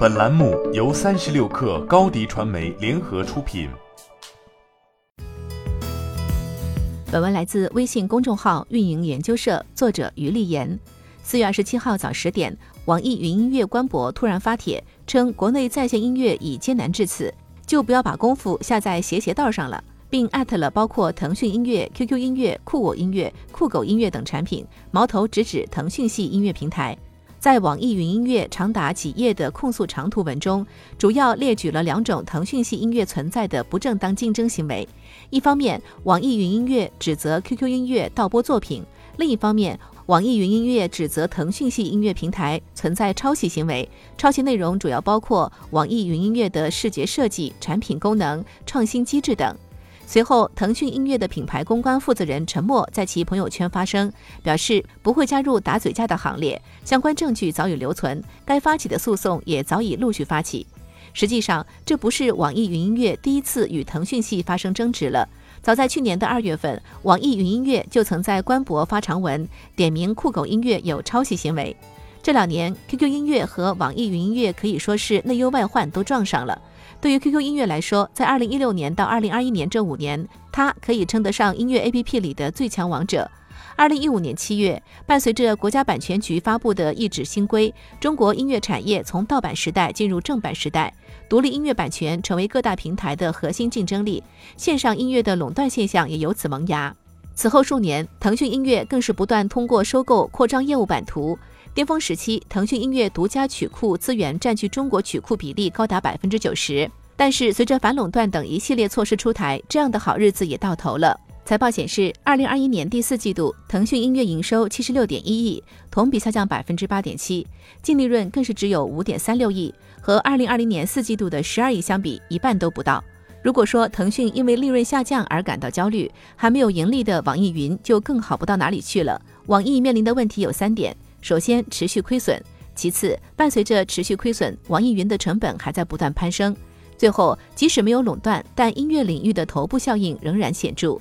本栏目由三十六氪高低传媒联合出品。本文来自微信公众号“运营研究社”，作者于丽妍。四月二十七号早十点，网易云音乐官博突然发帖称，国内在线音乐已艰难至此，就不要把功夫下在斜斜道上了，并艾特了包括腾讯音乐、QQ 音乐、酷我音乐、酷狗音乐等产品，矛头直指腾讯系音乐平台。在网易云音乐长达几页的控诉长图文中，主要列举了两种腾讯系音乐存在的不正当竞争行为：一方面，网易云音乐指责 QQ 音乐盗播作品；另一方面，网易云音乐指责腾讯系音乐平台存在抄袭行为。抄袭内容主要包括网易云音乐的视觉设计、产品功能、创新机制等。随后，腾讯音乐的品牌公关负责人陈默在其朋友圈发声，表示不会加入打嘴架的行列。相关证据早已留存，该发起的诉讼也早已陆续发起。实际上，这不是网易云音乐第一次与腾讯系发生争执了。早在去年的二月份，网易云音乐就曾在官博发长文，点名酷狗音乐有抄袭行为。这两年，QQ 音乐和网易云音乐可以说是内忧外患都撞上了。对于 QQ 音乐来说，在2016年到2021年这五年，它可以称得上音乐 APP 里的最强王者。2015年7月，伴随着国家版权局发布的一纸新规，中国音乐产业从盗版时代进入正版时代，独立音乐版权成为各大平台的核心竞争力，线上音乐的垄断现象也由此萌芽。此后数年，腾讯音乐更是不断通过收购扩张业务版图。巅峰时期，腾讯音乐独家曲库资源占据中国曲库比例高达百分之九十。但是，随着反垄断等一系列措施出台，这样的好日子也到头了。财报显示，二零二一年第四季度，腾讯音乐营收七十六点一亿，同比下降百分之八点七，净利润更是只有五点三六亿，和二零二零年四季度的十二亿相比，一半都不到。如果说腾讯因为利润下降而感到焦虑，还没有盈利的网易云就更好不到哪里去了。网易面临的问题有三点。首先，持续亏损；其次，伴随着持续亏损，网易云的成本还在不断攀升；最后，即使没有垄断，但音乐领域的头部效应仍然显著。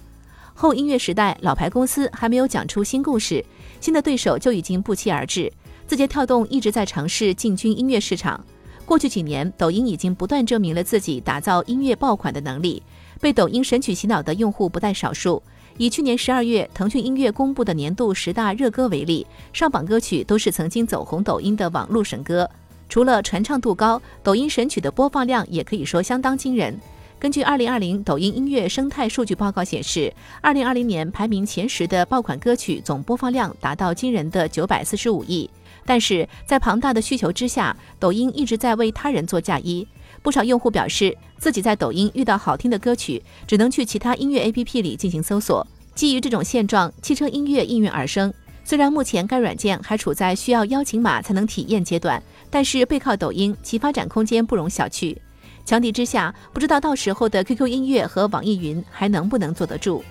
后音乐时代，老牌公司还没有讲出新故事，新的对手就已经不期而至。字节跳动一直在尝试进军音乐市场。过去几年，抖音已经不断证明了自己打造音乐爆款的能力，被抖音神曲洗脑的用户不在少数。以去年十二月腾讯音乐公布的年度十大热歌为例，上榜歌曲都是曾经走红抖音的网络神歌。除了传唱度高，抖音神曲的播放量也可以说相当惊人。根据二零二零抖音音乐生态数据报告显示，二零二零年排名前十的爆款歌曲总播放量达到惊人的九百四十五亿。但是在庞大的需求之下，抖音一直在为他人做嫁衣。不少用户表示，自己在抖音遇到好听的歌曲，只能去其他音乐 APP 里进行搜索。基于这种现状，汽车音乐应运而生。虽然目前该软件还处在需要邀请码才能体验阶段，但是背靠抖音，其发展空间不容小觑。强敌之下，不知道到时候的 QQ 音乐和网易云还能不能坐得住。